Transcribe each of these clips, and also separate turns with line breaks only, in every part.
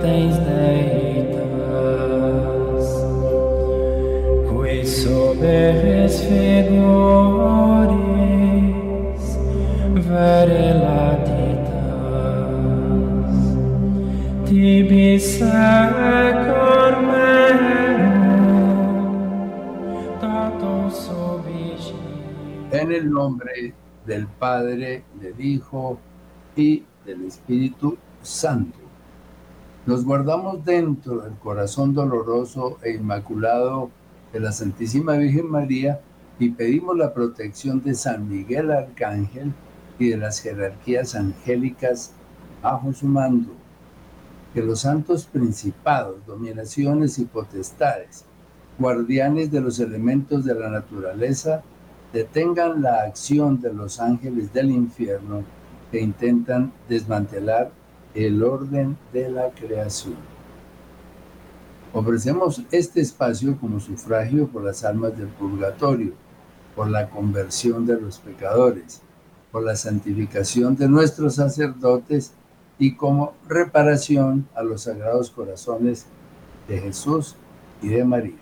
tens deitas, qui soberes figuris, vere latitas, tibi secor
En el nombre del Padre, del Hijo y del Espíritu Santo. Nos guardamos dentro del corazón doloroso e inmaculado de la Santísima Virgen María y pedimos la protección de San Miguel Arcángel y de las jerarquías angélicas bajo su mando. Que los santos principados, dominaciones y potestades, guardianes de los elementos de la naturaleza, detengan la acción de los ángeles del infierno que intentan desmantelar el orden de la creación. Ofrecemos este espacio como sufragio por las almas del purgatorio, por la conversión de los pecadores, por la santificación de nuestros sacerdotes y como reparación a los sagrados corazones de Jesús y de María.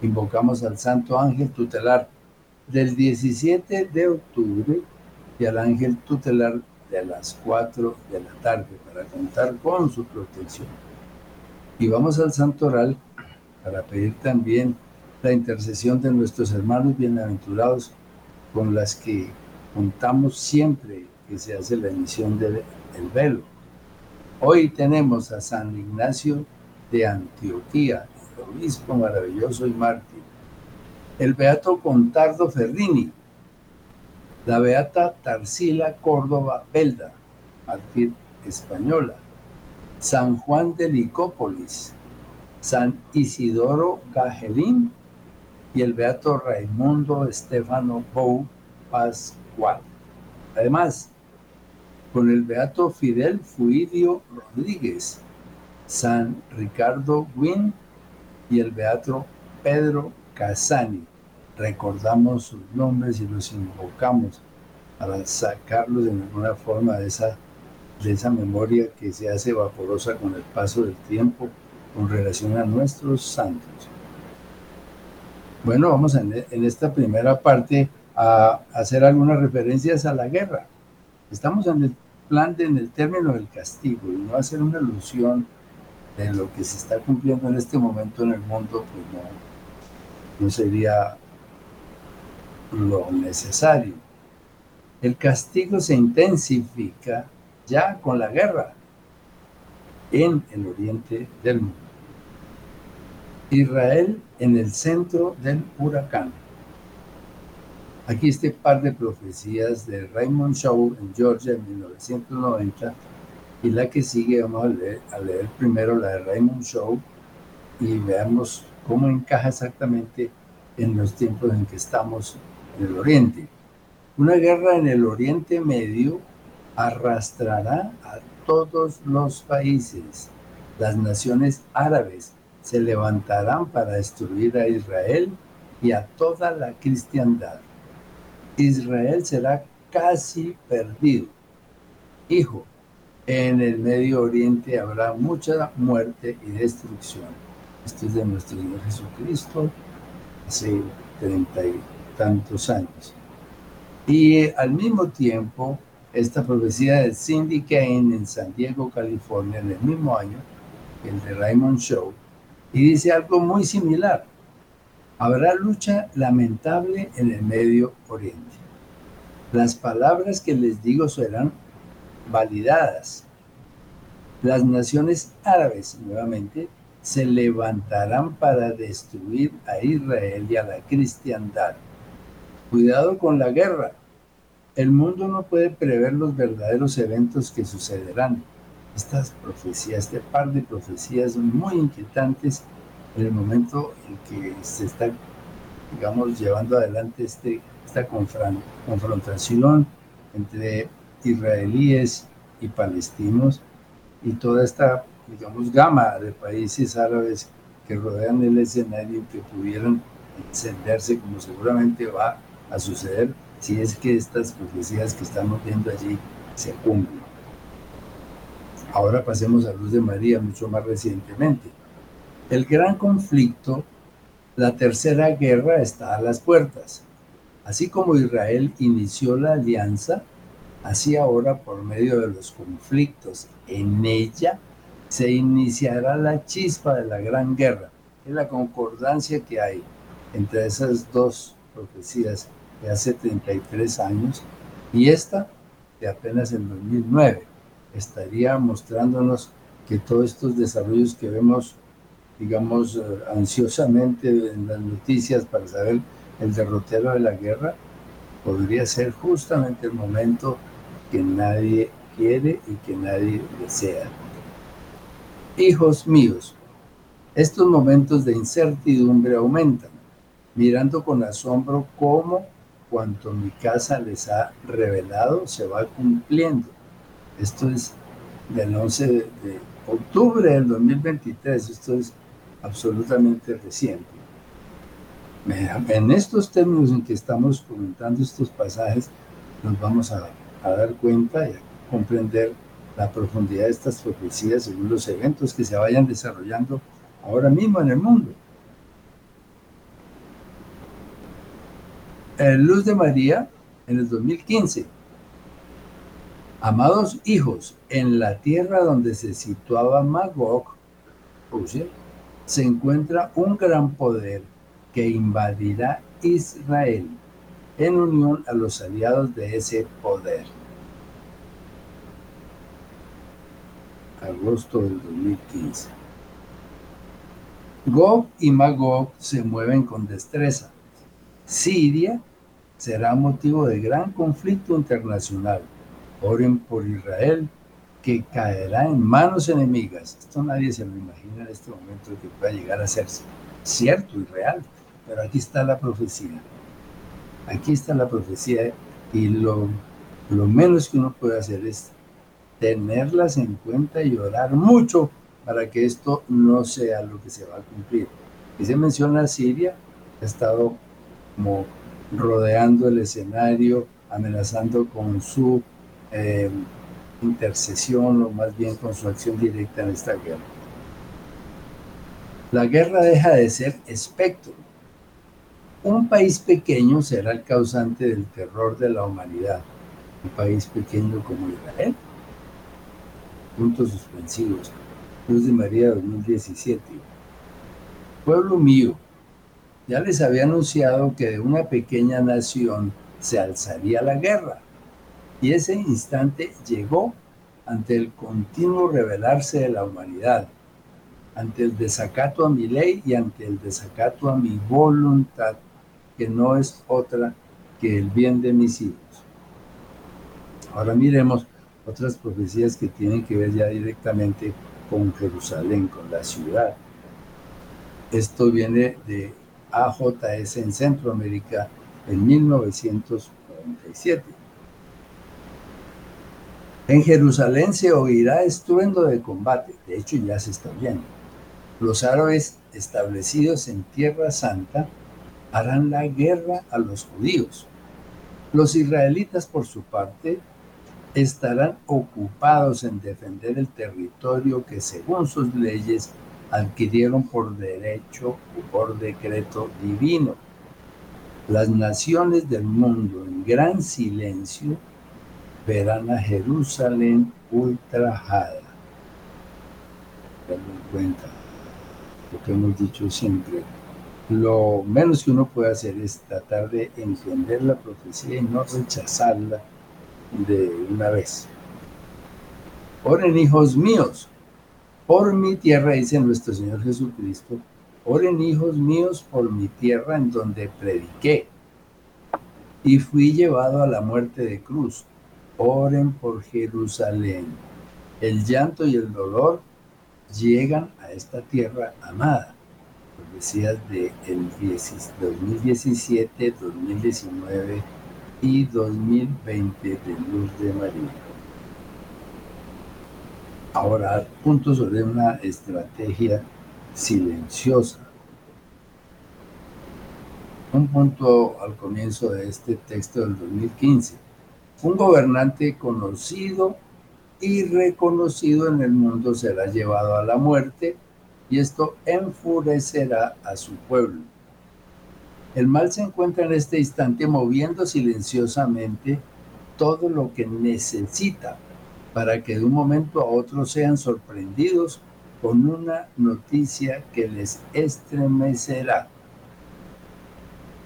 Invocamos al Santo Ángel tutelar del 17 de octubre y al ángel tutelar de las 4 de la tarde para contar con su protección. Y vamos al santoral para pedir también la intercesión de nuestros hermanos bienaventurados con las que contamos siempre que se hace la emisión del velo. Hoy tenemos a San Ignacio de Antioquía, el obispo maravilloso y mártir el beato Contardo Ferrini, la beata Tarsila Córdoba Belda, mártir española, San Juan de Licópolis, San Isidoro Gajelín y el beato Raimundo Estefano Bou Pascual. Además, con el beato Fidel Fuidio Rodríguez, San Ricardo Wynn y el beato Pedro Casani. Recordamos sus nombres y los invocamos para sacarlos de alguna forma de esa, de esa memoria que se hace vaporosa con el paso del tiempo con relación a nuestros santos. Bueno, vamos en, en esta primera parte a hacer algunas referencias a la guerra. Estamos en el plan de, en el término del castigo y no hacer una alusión de lo que se está cumpliendo en este momento en el mundo, pues no, no sería lo necesario. El castigo se intensifica ya con la guerra en el oriente del mundo. Israel en el centro del huracán. Aquí este par de profecías de Raymond Shaw en Georgia en 1990 y la que sigue vamos a leer, primero la de Raymond Shaw y veamos cómo encaja exactamente en los tiempos en que estamos en el Oriente. Una guerra en el Oriente Medio arrastrará a todos los países. Las naciones árabes se levantarán para destruir a Israel y a toda la cristiandad. Israel será casi perdido. Hijo, en el Medio Oriente habrá mucha muerte y destrucción. Esto es de nuestro Señor Jesucristo, hace tantos años. Y al mismo tiempo, esta profecía de Cindy Kane en San Diego, California, en el mismo año, el de Raymond Show, y dice algo muy similar. Habrá lucha lamentable en el Medio Oriente. Las palabras que les digo serán validadas. Las naciones árabes, nuevamente, se levantarán para destruir a Israel y a la cristiandad. Cuidado con la guerra. El mundo no puede prever los verdaderos eventos que sucederán. Estas profecías, este par de profecías son muy inquietantes en el momento en que se está, digamos, llevando adelante este, esta confrontación entre israelíes y palestinos y toda esta digamos, gama de países árabes que rodean el escenario que pudieran encenderse como seguramente va a suceder si es que estas profecías que estamos viendo allí se cumplen. Ahora pasemos a Luz de María mucho más recientemente. El gran conflicto, la tercera guerra está a las puertas. Así como Israel inició la alianza, así ahora por medio de los conflictos en ella se iniciará la chispa de la gran guerra. Es la concordancia que hay entre esas dos profecías de hace 33 años y esta de apenas en 2009. Estaría mostrándonos que todos estos desarrollos que vemos, digamos, eh, ansiosamente en las noticias para saber el derrotero de la guerra, podría ser justamente el momento que nadie quiere y que nadie desea. Hijos míos, estos momentos de incertidumbre aumentan, mirando con asombro cómo cuanto mi casa les ha revelado se va cumpliendo. Esto es del 11 de, octubre del 2023, esto es absolutamente reciente. En estos términos en que estamos comentando estos pasajes, nos vamos a, a dar cuenta y a comprender la profundidad de estas profecías según los eventos que se vayan desarrollando ahora mismo en el mundo. Luz de María, en el 2015. Amados hijos, en la tierra donde se situaba Magog, Rusia, se encuentra un gran poder que invadirá Israel en unión a los aliados de ese poder. Agosto del 2015. Gog y Magog se mueven con destreza. Siria será motivo de gran conflicto internacional. Oren por Israel, que caerá en manos enemigas. Esto nadie se lo imagina en este momento que pueda llegar a ser cierto y real. Pero aquí está la profecía. Aquí está la profecía y lo, lo menos que uno puede hacer es tenerlas en cuenta y orar mucho para que esto no sea lo que se va a cumplir. Y se menciona Siria, ha estado como rodeando el escenario, amenazando con su eh, intercesión o más bien con su acción directa en esta guerra. La guerra deja de ser espectro. Un país pequeño será el causante del terror de la humanidad. Un país pequeño como Israel. Puntos suspensivos. Cruz de María 2017. Pueblo mío, ya les había anunciado que de una pequeña nación se alzaría la guerra. Y ese instante llegó ante el continuo rebelarse de la humanidad, ante el desacato a mi ley y ante el desacato a mi voluntad, que no es otra que el bien de mis hijos. Ahora miremos otras profecías que tienen que ver ya directamente con Jerusalén, con la ciudad. Esto viene de AJS en Centroamérica en 1947. En Jerusalén se oirá estruendo de combate, de hecho ya se está viendo. Los árabes establecidos en Tierra Santa harán la guerra a los judíos. Los israelitas, por su parte, estarán ocupados en defender el territorio que según sus leyes adquirieron por derecho o por decreto divino. Las naciones del mundo en gran silencio verán a Jerusalén ultrajada. Tengan en cuenta lo que hemos dicho siempre. Lo menos que uno puede hacer es tratar de entender la profecía y no rechazarla de una vez. Oren hijos míos, por mi tierra, dice nuestro Señor Jesucristo, oren hijos míos por mi tierra en donde prediqué y fui llevado a la muerte de cruz. Oren por Jerusalén. El llanto y el dolor llegan a esta tierra amada. Profecías de el 2017, 2019 y 2020 de Luz de María. Ahora, punto sobre una estrategia silenciosa. Un punto al comienzo de este texto del 2015. Un gobernante conocido y reconocido en el mundo será llevado a la muerte y esto enfurecerá a su pueblo. El mal se encuentra en este instante moviendo silenciosamente todo lo que necesita para que de un momento a otro sean sorprendidos con una noticia que les estremecerá.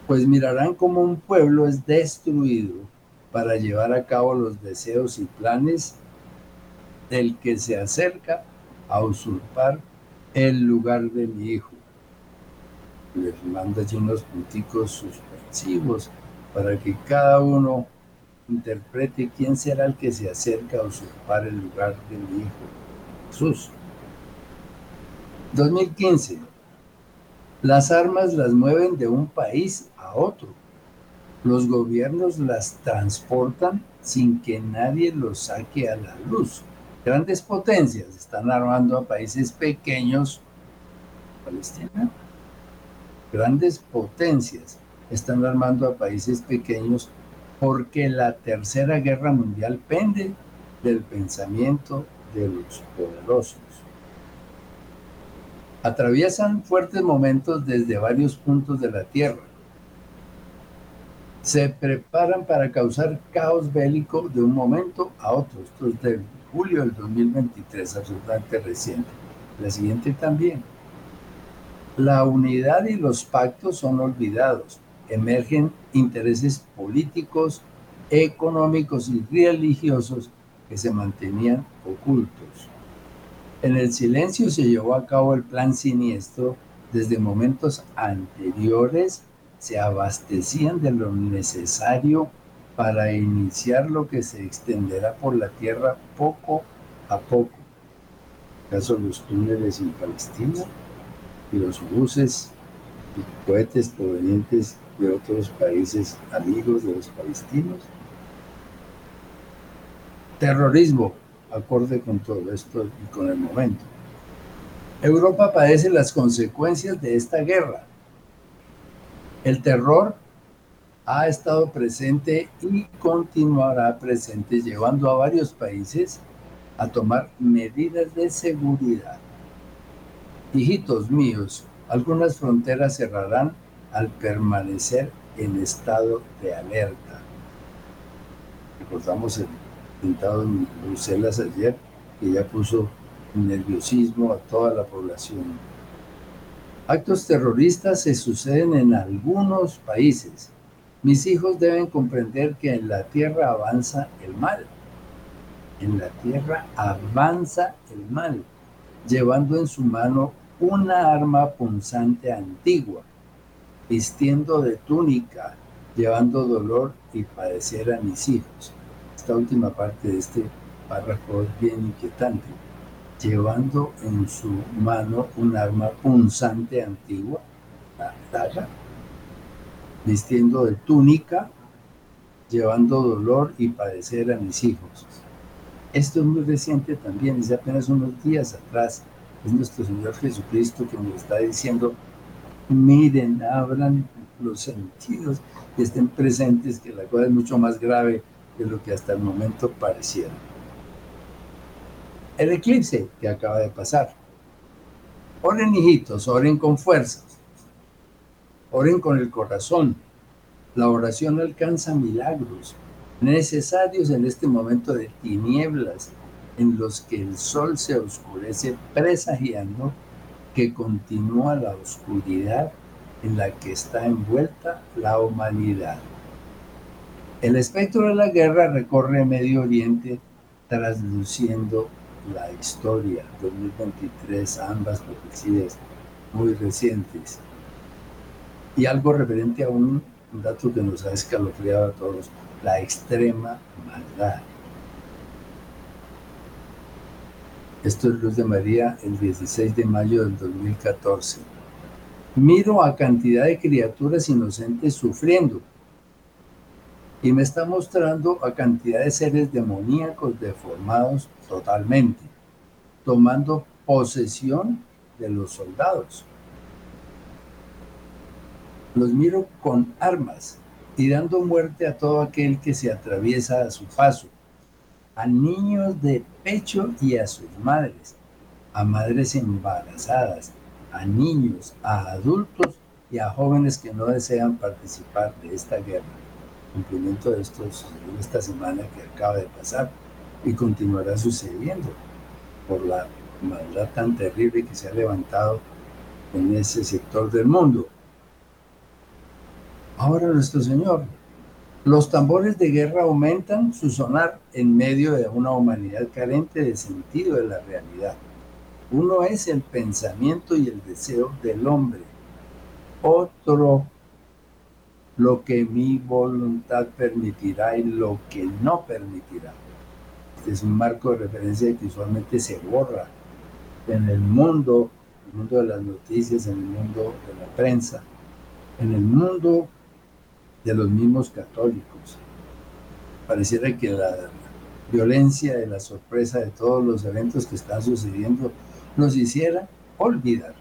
Pues mirarán como un pueblo es destruido para llevar a cabo los deseos y planes del que se acerca a usurpar el lugar de mi hijo. Les manda allí unos punticos suspensivos para que cada uno interprete quién será el que se acerca a usurpar el lugar de mi hijo, Jesús. 2015. Las armas las mueven de un país a otro. Los gobiernos las transportan sin que nadie los saque a la luz. Grandes potencias están armando a países pequeños, Palestina. Grandes potencias están armando a países pequeños porque la tercera guerra mundial pende del pensamiento de los poderosos. Atraviesan fuertes momentos desde varios puntos de la Tierra. Se preparan para causar caos bélico de un momento a otro. Esto es de julio del 2023, absolutamente reciente. La siguiente también. La unidad y los pactos son olvidados emergen intereses políticos, económicos y religiosos que se mantenían ocultos. En el silencio se llevó a cabo el plan siniestro. Desde momentos anteriores se abastecían de lo necesario para iniciar lo que se extenderá por la tierra poco a poco. ¿Acaso los túneles en Palestina y los buses y cohetes provenientes de otros países amigos de los palestinos. Terrorismo, acorde con todo esto y con el momento. Europa padece las consecuencias de esta guerra. El terror ha estado presente y continuará presente, llevando a varios países a tomar medidas de seguridad. Hijitos míos, algunas fronteras cerrarán al permanecer en estado de alerta. Recordamos el pintado en Bruselas ayer que ya puso nerviosismo a toda la población. Actos terroristas se suceden en algunos países. Mis hijos deben comprender que en la tierra avanza el mal. En la tierra avanza el mal, llevando en su mano una arma punzante antigua vistiendo de túnica, llevando dolor y padecer a mis hijos. Esta última parte de este párrafo es bien inquietante. Llevando en su mano un arma punzante antigua, la daga, vistiendo de túnica, llevando dolor y padecer a mis hijos. Esto es muy reciente también, es apenas unos días atrás. Es nuestro Señor Jesucristo que nos está diciendo, miren, abran los sentidos y estén presentes, que la cosa es mucho más grave de lo que hasta el momento pareciera. El eclipse que acaba de pasar. Oren, hijitos, oren con fuerza. Oren con el corazón. La oración alcanza milagros necesarios en este momento de tinieblas en los que el sol se oscurece presagiando que continúa la oscuridad en la que está envuelta la humanidad. El espectro de la guerra recorre Medio Oriente trasluciendo la historia 2023, ambas profecías muy recientes. Y algo referente a un, un dato que nos ha escalofriado a todos, la extrema maldad. Esto es Luz de María el 16 de mayo del 2014. Miro a cantidad de criaturas inocentes sufriendo y me está mostrando a cantidad de seres demoníacos deformados totalmente, tomando posesión de los soldados. Los miro con armas y dando muerte a todo aquel que se atraviesa a su paso a niños de pecho y a sus madres, a madres embarazadas, a niños, a adultos y a jóvenes que no desean participar de esta guerra. Cumplimiento de estos, esta semana que acaba de pasar y continuará sucediendo por la maldad tan terrible que se ha levantado en ese sector del mundo. Ahora nuestro Señor, los tambores de guerra aumentan su sonar en medio de una humanidad carente de sentido de la realidad. Uno es el pensamiento y el deseo del hombre. Otro, lo que mi voluntad permitirá y lo que no permitirá. Este es un marco de referencia que usualmente se borra en el mundo, en el mundo de las noticias, en el mundo de la prensa, en el mundo de los mismos católicos. Pareciera que la violencia y la sorpresa de todos los eventos que están sucediendo nos hiciera olvidar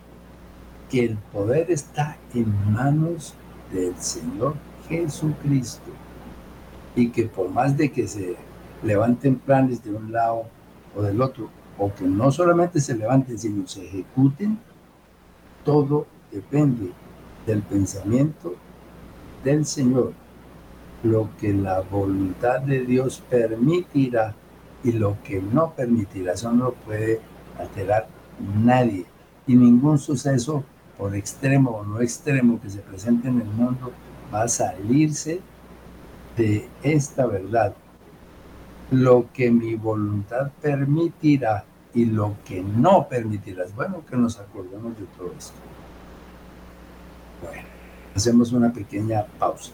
que el poder está en manos del Señor Jesucristo y que por más de que se levanten planes de un lado o del otro, o que no solamente se levanten, sino se ejecuten, todo depende del pensamiento del Señor. Lo que la voluntad de Dios permitirá y lo que no permitirá, eso no lo puede alterar nadie. Y ningún suceso, por extremo o no extremo, que se presente en el mundo, va a salirse de esta verdad lo que mi voluntad permitirá y lo que no permitirá. Bueno que nos acordemos de todo esto. Bueno, hacemos una pequeña pausa.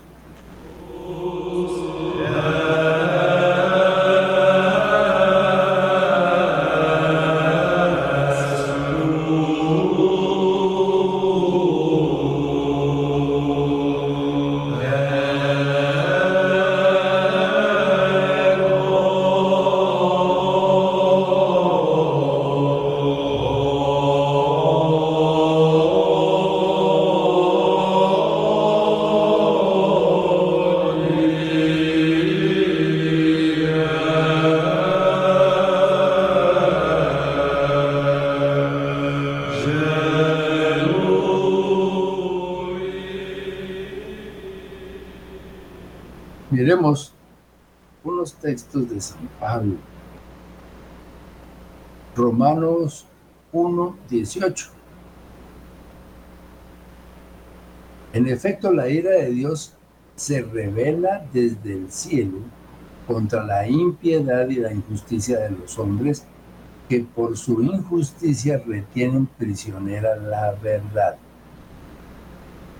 San Pablo. Romanos 1, 18. En efecto, la ira de Dios se revela desde el cielo contra la impiedad y la injusticia de los hombres que por su injusticia retienen prisionera la verdad.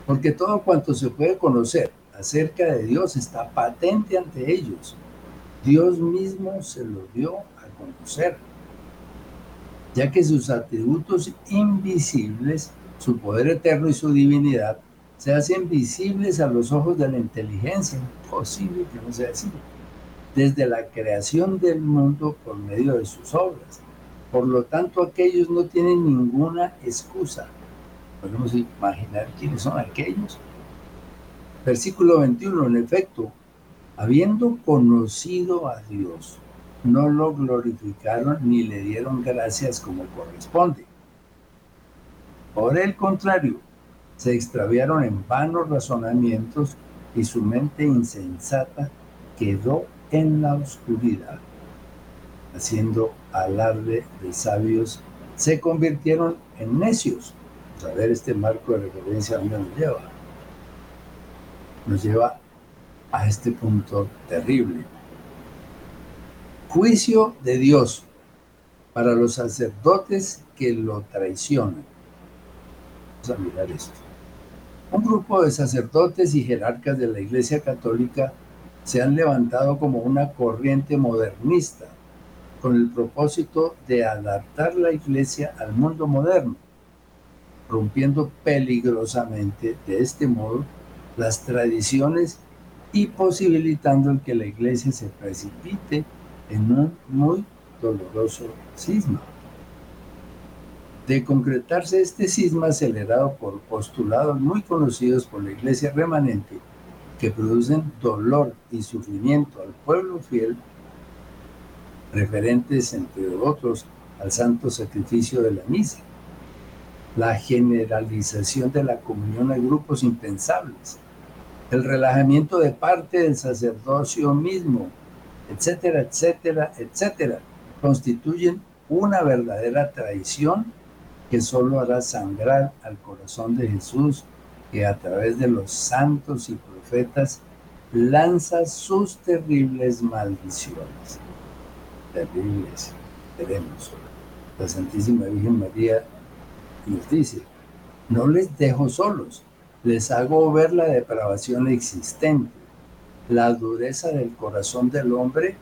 Porque todo cuanto se puede conocer acerca de Dios está patente ante ellos. Dios mismo se lo dio a conocer, ya que sus atributos invisibles, su poder eterno y su divinidad se hacen visibles a los ojos de la inteligencia. Imposible que no sea así. Desde la creación del mundo por medio de sus obras. Por lo tanto, aquellos no tienen ninguna excusa. Podemos imaginar quiénes son aquellos Versículo 21, en efecto, habiendo conocido a Dios, no lo glorificaron ni le dieron gracias como corresponde. Por el contrario, se extraviaron en vanos razonamientos y su mente insensata quedó en la oscuridad. Haciendo alarde de sabios, se convirtieron en necios. A ver este marco de referencia a dónde nos lleva nos lleva a este punto terrible. Juicio de Dios para los sacerdotes que lo traicionan. Vamos a mirar esto. Un grupo de sacerdotes y jerarcas de la Iglesia Católica se han levantado como una corriente modernista con el propósito de adaptar la Iglesia al mundo moderno, rompiendo peligrosamente de este modo las tradiciones y posibilitando que la iglesia se precipite en un muy doloroso cisma. De concretarse este cisma acelerado por postulados muy conocidos por la iglesia remanente, que producen dolor y sufrimiento al pueblo fiel, referentes, entre otros, al santo sacrificio de la misa, la generalización de la comunión en grupos impensables, el relajamiento de parte del sacerdocio mismo, etcétera, etcétera, etcétera, constituyen una verdadera traición que solo hará sangrar al corazón de Jesús, que a través de los santos y profetas lanza sus terribles maldiciones. Terribles, veremos. La Santísima Virgen María nos dice, no les dejo solos, les hago ver la depravación existente, la dureza del corazón del hombre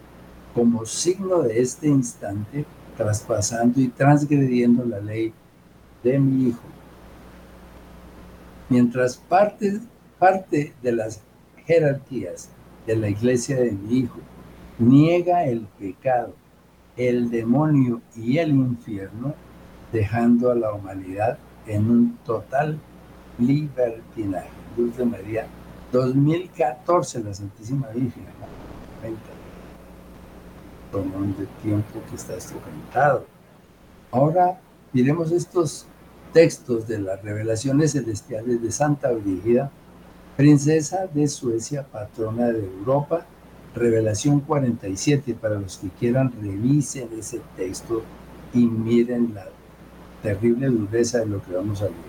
como signo de este instante, traspasando y transgrediendo la ley de mi hijo. Mientras parte, parte de las jerarquías de la iglesia de mi hijo niega el pecado, el demonio y el infierno, dejando a la humanidad en un total libertinaje. Dulce María, 2014, la Santísima Virgen. Tomó un tiempo que está esto cantado. Ahora miremos estos textos de las revelaciones celestiales de Santa Brígida, princesa de Suecia, patrona de Europa, revelación 47, para los que quieran revisen ese texto y miren la terrible dureza de lo que vamos a leer.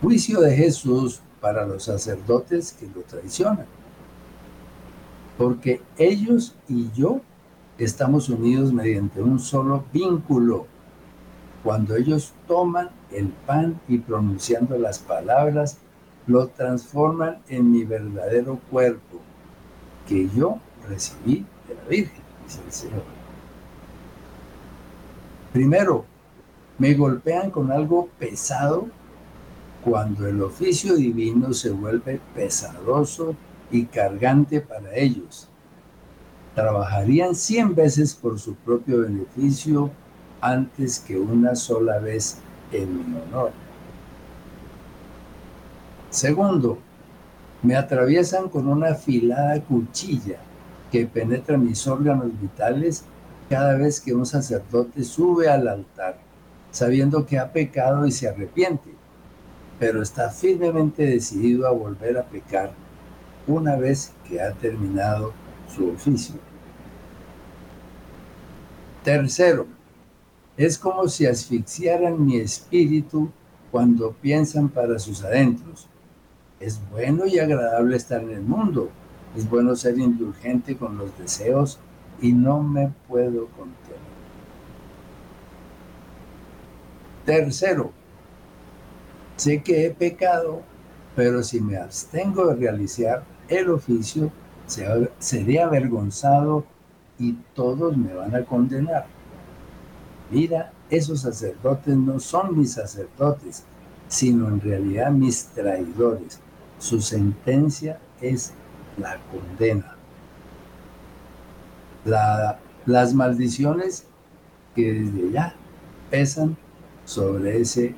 Juicio de Jesús para los sacerdotes que lo traicionan. Porque ellos y yo estamos unidos mediante un solo vínculo. Cuando ellos toman el pan y pronunciando las palabras, lo transforman en mi verdadero cuerpo, que yo recibí de la Virgen, dice el Señor. Primero, me golpean con algo pesado cuando el oficio divino se vuelve pesaroso y cargante para ellos trabajarían cien veces por su propio beneficio antes que una sola vez en mi honor. Segundo, me atraviesan con una afilada cuchilla que penetra mis órganos vitales cada vez que un sacerdote sube al altar, sabiendo que ha pecado y se arrepiente, pero está firmemente decidido a volver a pecar una vez que ha terminado su oficio. Tercero, es como si asfixiaran mi espíritu cuando piensan para sus adentros. Es bueno y agradable estar en el mundo. Es bueno ser indulgente con los deseos y no me puedo contener. Tercero, sé que he pecado, pero si me abstengo de realizar el oficio, seré avergonzado y todos me van a condenar. Mira, esos sacerdotes no son mis sacerdotes, sino en realidad mis traidores. Su sentencia es la condena. las maldiciones que desde ya pesan sobre ese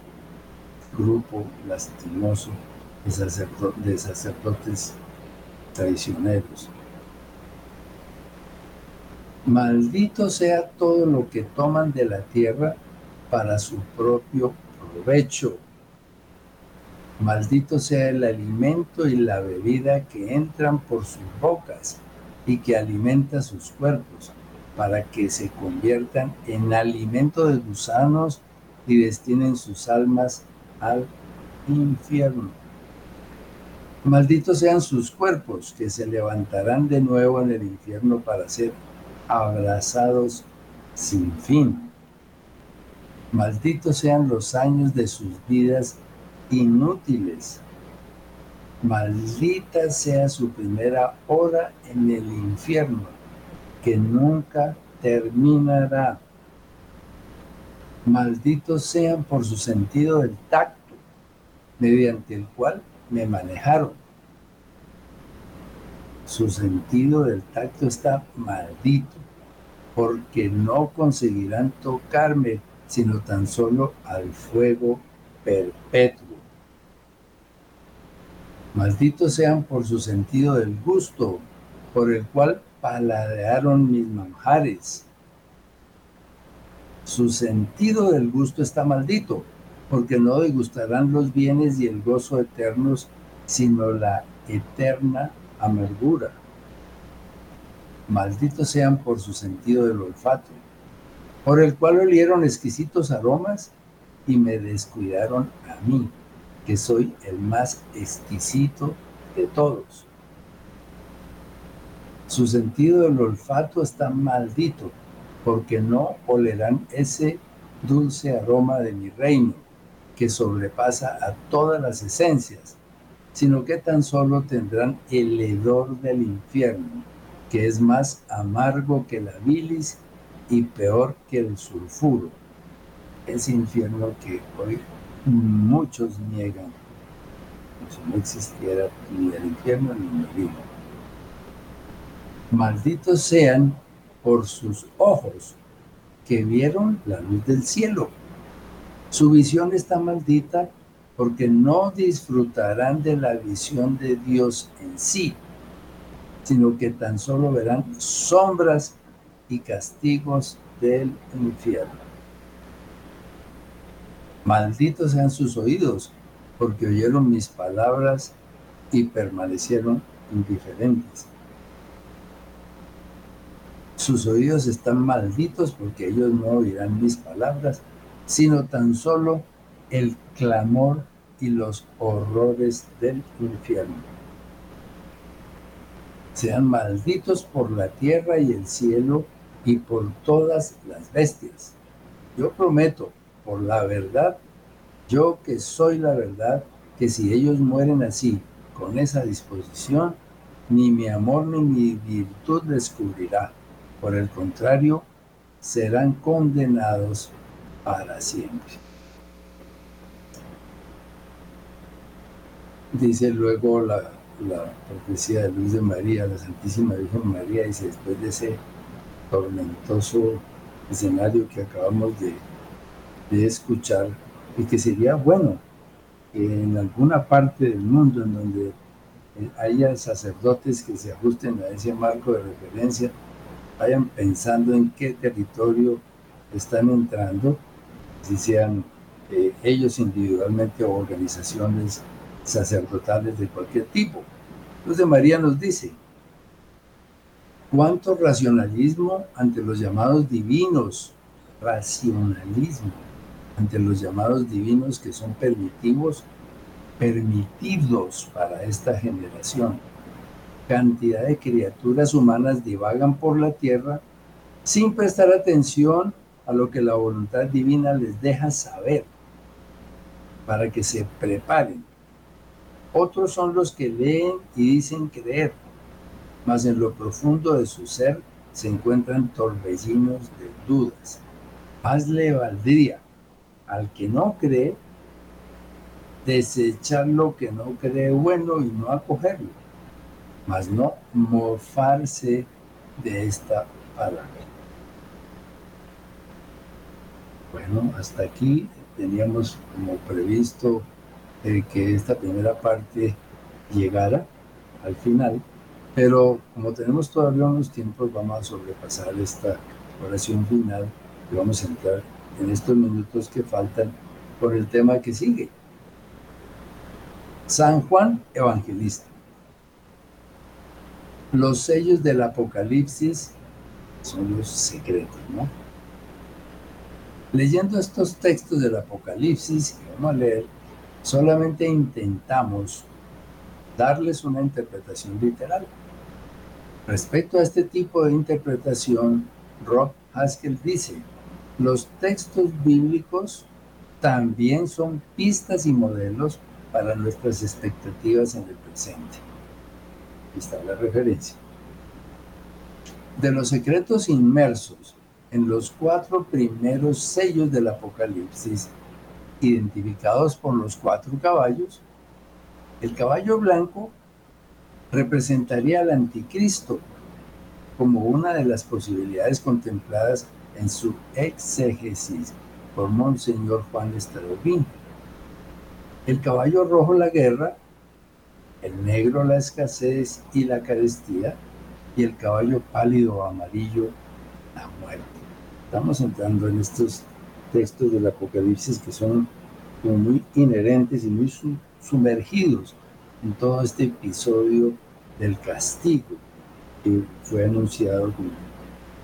grupo lastimoso de sacerdotes traicioneros. Maldito sea todo lo que toman de la tierra para su propio provecho. Maldito sea el alimento y la bebida que entran por sus bocas y que alimenta sus cuerpos, para que se conviertan en alimento de gusanos y destinen sus almas al infierno. Malditos sean sus cuerpos, que se levantarán de nuevo en el infierno para ser abrazados sin fin. Malditos sean los años de sus vidas inútiles. Maldita sea su primera hora en el infierno, que nunca terminará. Malditos sean por su sentido del tacto, mediante el cual me manejaron su sentido del tacto está maldito, porque no conseguirán tocarme, sino tan solo al fuego perpetuo. Malditos sean por su sentido del gusto, por el cual paladearon mis manjares. Su sentido del gusto está maldito, porque no degustarán los bienes y el gozo eternos, sino la eterna amargura. Malditos sean por su sentido del olfato, por el cual olieron exquisitos aromas y me descuidaron a mí, que soy el más exquisito de todos. Su sentido del olfato está maldito, porque no olerán ese dulce aroma de mi reino, que sobrepasa a todas las esencias, sino que tan solo tendrán el hedor del infierno, que es más amargo que la bilis y peor que el sulfuro. Ese infierno que hoy muchos niegan, si no existiera ni el infierno ni el vino. Malditos sean por sus ojos que vieron la luz del cielo. Su visión está maldita porque no disfrutarán de la visión de Dios en sí, sino que tan solo verán sombras y castigos del infierno. Malditos sean sus oídos, porque oyeron mis palabras y permanecieron indiferentes. Sus oídos están malditos porque ellos no oirán mis palabras, sino tan solo el clamor y los horrores del infierno. Sean malditos por la tierra y el cielo y por todas las bestias. Yo prometo, por la verdad, yo que soy la verdad, que si ellos mueren así, con esa disposición, ni mi amor ni mi virtud descubrirá por el contrario, serán condenados para siempre. Dice luego la, profecía de Luis de María, la Santísima Virgen María, dice después de ese tormentoso escenario que acabamos de, de escuchar, y que sería bueno que en alguna parte del mundo en donde haya sacerdotes que se ajusten a ese marco de referencia, vayan pensando en qué territorio están entrando, si sean eh, ellos individualmente o organizaciones sacerdotales de cualquier tipo. Entonces María nos dice, ¿cuánto racionalismo ante los llamados divinos? Racionalismo ante los llamados divinos que son permitivos, permitidos para esta generación cantidad de criaturas humanas divagan por la tierra sin prestar atención a lo que la voluntad divina les deja saber para que se preparen. Otros son los que leen y dicen creer, mas en lo profundo de su ser se encuentran torbellinos de dudas. Más le valdría al que no cree desechar lo que no cree bueno y no acogerlo mas no mofarse de esta palabra. Bueno, hasta aquí teníamos como previsto que esta primera parte llegara al final, pero como tenemos todavía unos tiempos, vamos a sobrepasar esta oración final y vamos a entrar en estos minutos que faltan por el tema que sigue. San Juan Evangelista. Los sellos del Apocalipsis son los secretos, ¿no? Leyendo estos textos del Apocalipsis que vamos a leer, solamente intentamos darles una interpretación literal. Respecto a este tipo de interpretación, Rob Haskell dice, los textos bíblicos también son pistas y modelos para nuestras expectativas en el presente está la referencia. De los secretos inmersos en los cuatro primeros sellos del Apocalipsis, identificados por los cuatro caballos, el caballo blanco representaría al anticristo como una de las posibilidades contempladas en su exégesis por Monseñor Juan Estrabín. El caballo rojo la guerra el negro la escasez y la carestía, y el caballo pálido amarillo, la muerte. Estamos entrando en estos textos del Apocalipsis que son muy inherentes y muy sumergidos en todo este episodio del castigo que fue anunciado como,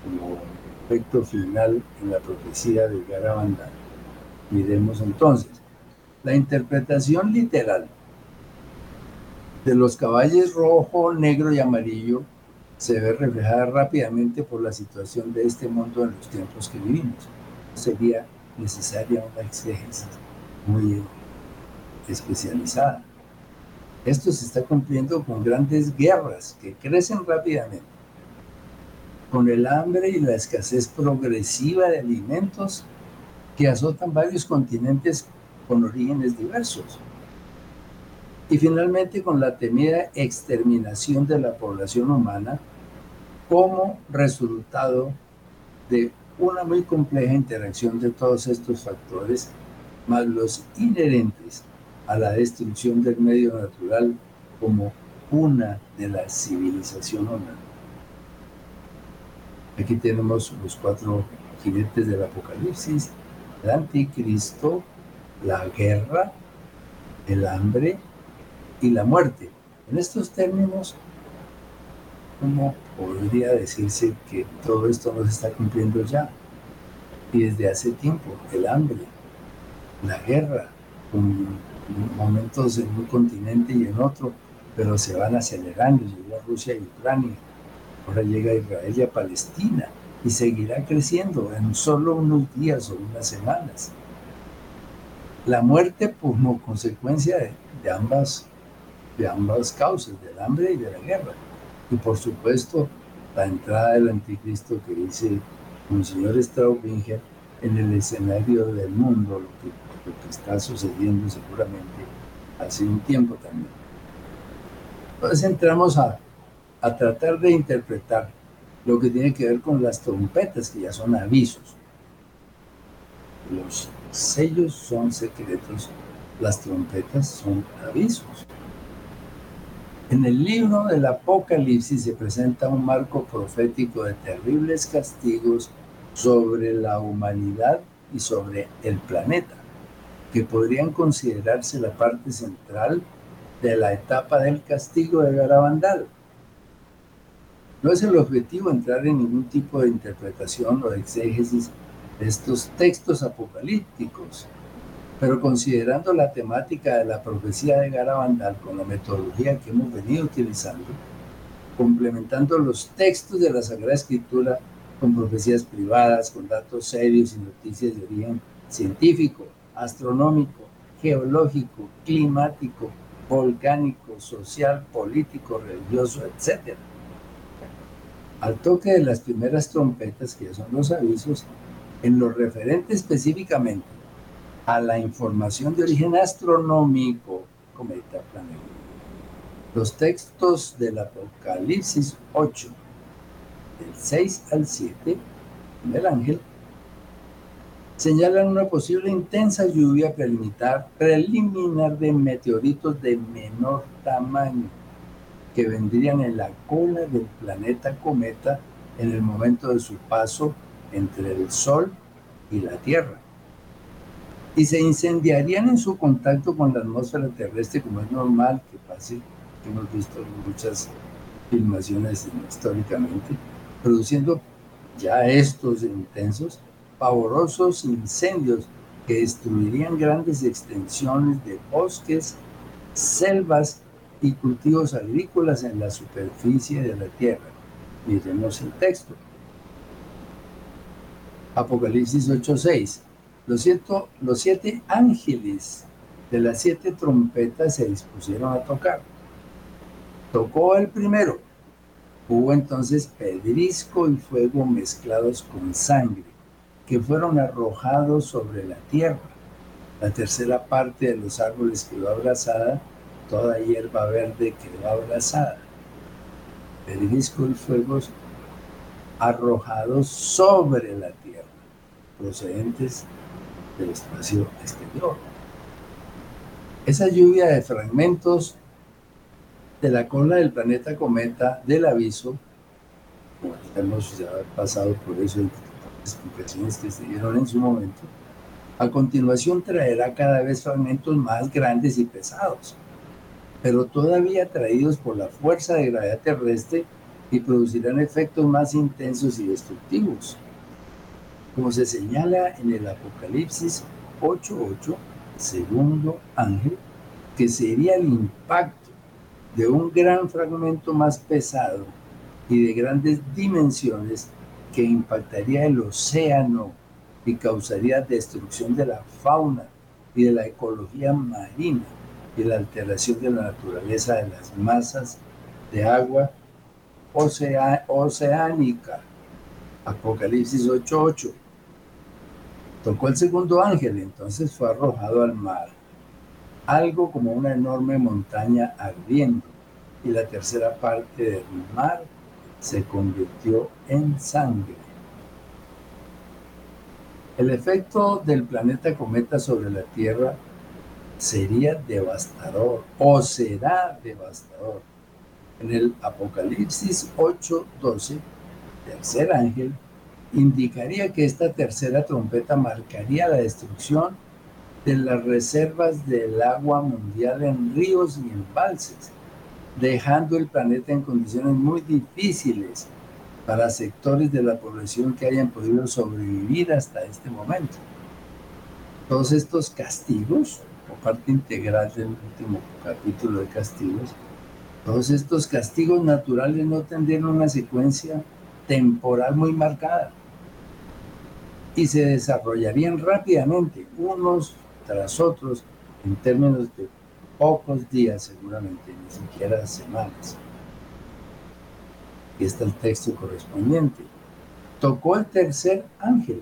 como efecto final en la profecía de Garabandal. Miremos entonces, la interpretación literal de los caballos rojo, negro y amarillo se ve reflejada rápidamente por la situación de este mundo en los tiempos que vivimos. Sería necesaria una exégesis muy especializada. Esto se está cumpliendo con grandes guerras que crecen rápidamente, con el hambre y la escasez progresiva de alimentos que azotan varios continentes con orígenes diversos. Y finalmente con la temida exterminación de la población humana como resultado de una muy compleja interacción de todos estos factores, más los inherentes a la destrucción del medio natural como una de la civilización humana. Aquí tenemos los cuatro jinetes del Apocalipsis, el anticristo, la guerra, el hambre y la muerte. En estos términos, ¿cómo podría decirse que todo esto no se está cumpliendo ya? Y desde hace tiempo, el hambre, la guerra, momentos en un continente y en otro, pero se van acelerando. Llegó Rusia y Ucrania, ahora llega Israel y a Palestina, y seguirá creciendo en solo unos días o unas semanas. La muerte como consecuencia de, ambas, de ambas causas, del hambre y de la guerra. Y por supuesto, la entrada del anticristo que dice Monseñor Straubinger en el escenario del mundo, lo que, lo que está sucediendo seguramente hace un tiempo también. Entonces entramos a, a tratar de interpretar lo que tiene que ver con las trompetas, que ya son avisos. Los sellos son secretos, las trompetas son avisos. En el libro del Apocalipsis se presenta un marco profético de terribles castigos sobre la humanidad y sobre el planeta, que podrían considerarse la parte central de la etapa del castigo de Garabandal. No es el objetivo entrar en ningún tipo de interpretación o de exégesis de estos textos apocalípticos, pero considerando la temática de la profecía de Garabandal con la metodología que hemos venido utilizando, complementando los textos de la Sagrada Escritura con profecías privadas, con datos serios y noticias de origen científico, astronómico, geológico, climático, volcánico, social, político, religioso, etc. Al toque de las primeras trompetas, que son los avisos, en lo referente específicamente a la información de origen astronómico, cometa, planeta. Los textos del Apocalipsis 8, del 6 al 7, del ángel, señalan una posible intensa lluvia preliminar, preliminar de meteoritos de menor tamaño que vendrían en la cola del planeta cometa en el momento de su paso entre el Sol y la Tierra. Y se incendiarían en su contacto con la atmósfera terrestre como es normal que pase, que hemos visto en muchas filmaciones históricamente, produciendo ya estos intensos, pavorosos incendios que destruirían grandes extensiones de bosques, selvas y cultivos agrícolas en la superficie de la tierra. Miremos el texto. Apocalipsis 8:6. Los, los siete ángeles de las siete trompetas se dispusieron a tocar. Tocó el primero Hubo entonces pedrisco y fuego mezclados con sangre, que fueron arrojados sobre la tierra. La tercera parte de los árboles quedó abrazada, toda hierba verde quedó abrazada. Pedrisco y fuegos arrojados sobre la tierra, procedentes del espacio exterior. Esa lluvia de fragmentos de la cola del planeta cometa del aviso hemos ya pasado por eso en explicaciones que se dieron en su momento, a continuación traerá cada vez fragmentos más grandes y pesados, pero todavía atraídos por la fuerza de gravedad terrestre y producirán efectos más intensos y destructivos. Como se señala en el Apocalipsis 8.8, segundo ángel, que sería el impacto de un gran fragmento más pesado y de grandes dimensiones que impactaría el océano y causaría destrucción de la fauna y de la ecología marina y la alteración de la naturaleza de las masas de agua oceánica. Apocalipsis 8:8. Tocó el segundo ángel, entonces fue arrojado al mar, algo como una enorme montaña ardiendo, y la tercera parte del mar se convirtió en sangre. El efecto del planeta cometa sobre la Tierra sería devastador o será devastador. En el Apocalipsis 8:12, tercer ángel indicaría que esta tercera trompeta marcaría la destrucción de las reservas del agua mundial en ríos y embalses, dejando el planeta en condiciones muy difíciles para sectores de la población que hayan podido sobrevivir hasta este momento. Todos estos castigos, o parte integral del último capítulo de castigos, todos estos castigos naturales no tendrían una secuencia temporal muy marcada y se desarrollarían rápidamente, unos tras otros, en términos de pocos días seguramente, ni siquiera semanas. Y está el texto correspondiente. Tocó el tercer ángel.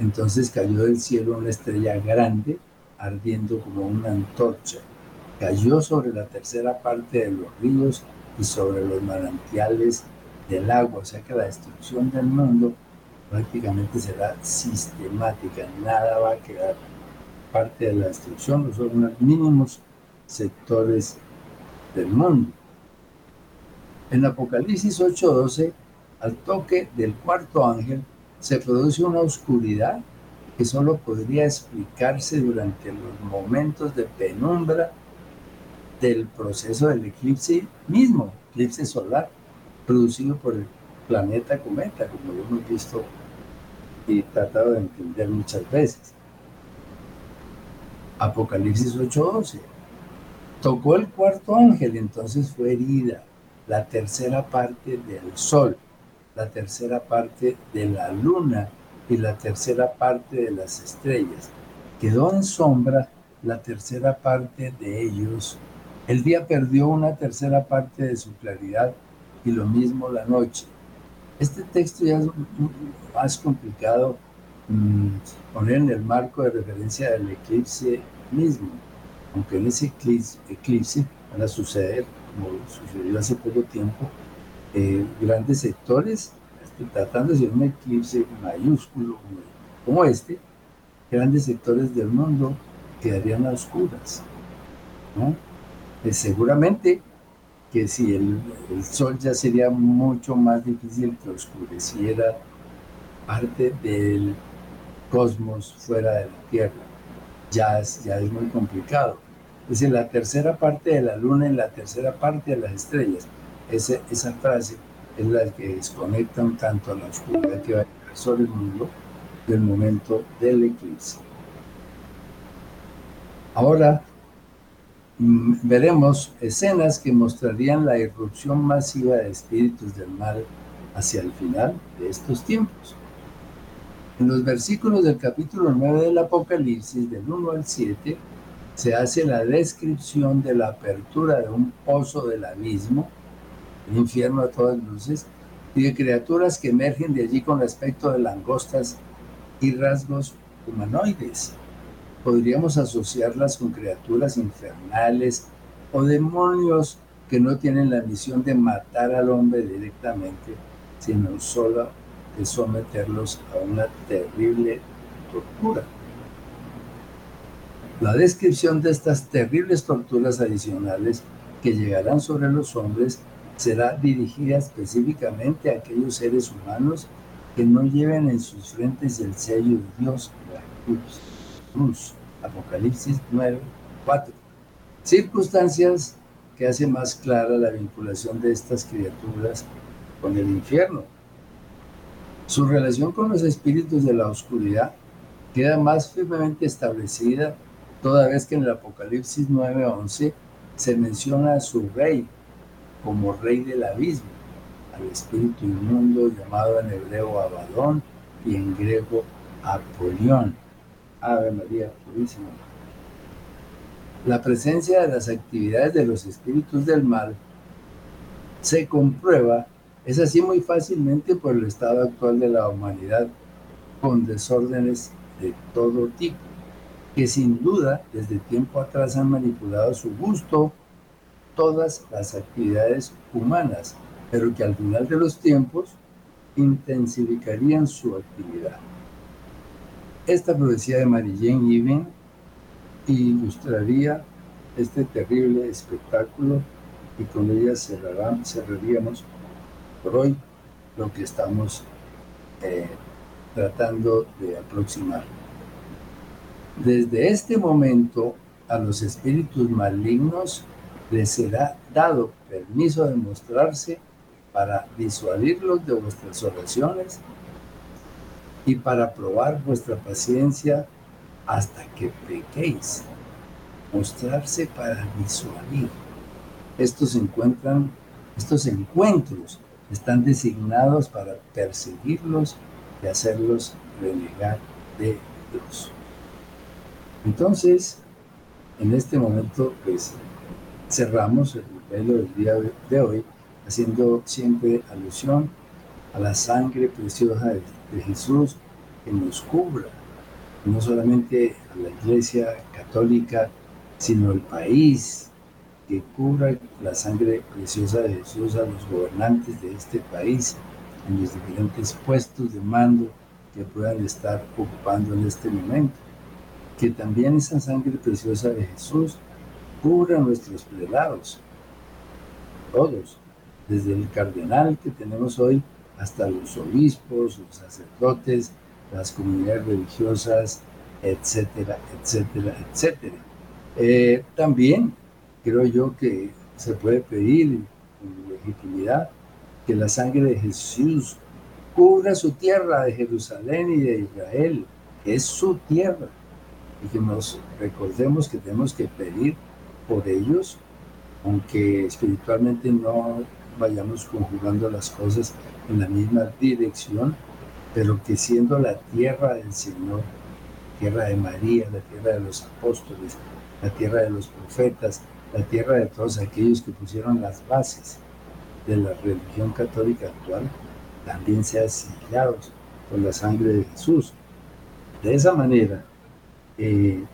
Entonces cayó del cielo una estrella grande, ardiendo como una antorcha. Cayó sobre la tercera parte de los ríos y sobre los manantiales del agua, o sea que la destrucción del mundo prácticamente será sistemática, nada va a quedar parte de la destrucción, son los mínimos sectores del mundo. En Apocalipsis 8:12, al toque del cuarto ángel, se produce una oscuridad que solo podría explicarse durante los momentos de penumbra del proceso del eclipse mismo, eclipse solar, producido por el planeta cometa, como lo hemos visto y tratado de entender muchas veces. Apocalipsis 8:12. Tocó el cuarto ángel, entonces fue herida la tercera parte del sol, la tercera parte de la luna y la tercera parte de las estrellas. Quedó en sombra la tercera parte de ellos. El día perdió una tercera parte de su claridad y lo mismo la noche. Este texto ya es más complicado mm, poner en el marco de referencia del eclipse mismo, aunque en ese eclipse, van a suceder, como sucedió hace poco tiempo, eh, grandes sectores, este, tratando de un eclipse mayúsculo como este, grandes sectores del mundo quedarían a oscuras. ¿no? Eh, seguramente que si el, sol ya sería mucho más difícil que oscureciera parte del cosmos fuera de la Tierra. Ya es, ya es muy complicado. Es decir, la tercera parte de la luna y la tercera parte de las estrellas. Ese, esa frase es la que desconecta un tanto a la oscuridad que va a sobre el mundo del momento del eclipse. Ahora veremos escenas que mostrarían la irrupción masiva de espíritus del mal hacia el final de estos tiempos. En los versículos del capítulo 9 del Apocalipsis, del 1 al 7, se hace la descripción de la apertura de un pozo del abismo, el infierno a todas luces, y de criaturas que emergen de allí con aspecto de langostas y rasgos humanoides podríamos asociarlas con criaturas infernales o demonios que no tienen la misión de matar al hombre directamente, sino solo de someterlos a una terrible tortura. La descripción de estas terribles torturas adicionales que llegarán sobre los hombres será dirigida específicamente a aquellos seres humanos que no lleven en sus frentes el sello de Dios, la cruz. Apocalipsis 9, 4. Circunstancias que hacen más clara la vinculación de estas criaturas con el infierno. Su relación con los espíritus de la oscuridad queda más firmemente establecida toda vez que en el Apocalipsis 9:11 se menciona a su rey como rey del abismo, al espíritu inmundo llamado en hebreo Abadón y en griego Apolión. Ave María Purísima. La presencia de las actividades de los espíritus del mal se comprueba, es así muy fácilmente por el estado actual de la humanidad, con desórdenes de todo tipo, que sin duda desde tiempo atrás han manipulado su gusto todas las actividades humanas, pero que al final de los tiempos intensificarían su actividad. Esta profecía de Mary Jane ilustraría este terrible espectáculo y con ella cerraríamos por hoy lo que estamos eh, tratando de aproximar. Desde este momento a los espíritus malignos les será dado permiso de mostrarse para disuadirlos de vuestras oraciones y para probar vuestra paciencia hasta que pequéis. Mostrarse para disuadir. Estos encuentran, estos encuentros están designados para perseguirlos y hacerlos renegar de Dios. Entonces, en este momento, pues cerramos el velo del día de hoy haciendo siempre alusión a la sangre preciosa de, Jesús que nos cubra, no solamente a la Iglesia católica, sino el país, que cubra la sangre preciosa de Jesús a los gobernantes de este país en los diferentes puestos de mando que puedan estar ocupando en este momento. Que también esa sangre preciosa de Jesús cubra nuestros prelados, todos, desde el cardenal que tenemos hoy hasta los obispos, los sacerdotes, las comunidades religiosas, etcétera, etcétera, etcétera. Eh, también creo yo que se puede pedir con legitimidad que la sangre de Jesús cubra su tierra de Jerusalén y de Israel, que es su tierra, y que nos recordemos que tenemos que pedir por ellos, aunque espiritualmente no vayamos conjugando las cosas en la misma dirección, pero que siendo la tierra del Señor, tierra de María, la tierra de los apóstoles, la tierra de los profetas, la tierra de todos aquellos que pusieron las bases de la religión católica actual, también sean sellados con la sangre de Jesús. De esa manera, eh,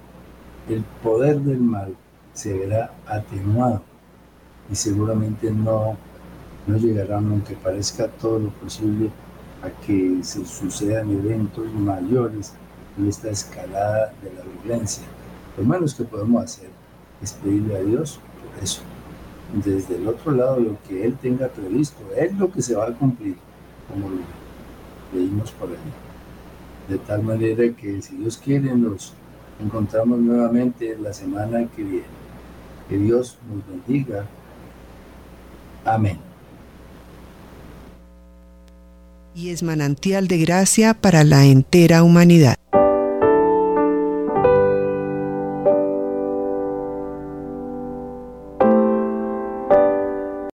el poder del mal se verá atenuado y seguramente no no llegarán, aunque parezca todo lo posible, a que se sucedan eventos mayores en esta escalada de la violencia. Lo menos que podemos hacer es pedirle a Dios por eso. Desde el otro lado, lo que Él tenga previsto, es lo que se va a cumplir, como lo leímos por ahí. De tal manera que si Dios quiere, nos encontramos nuevamente la semana que viene. Que Dios nos bendiga. Amén.
Y es manantial de gracia para la entera humanidad.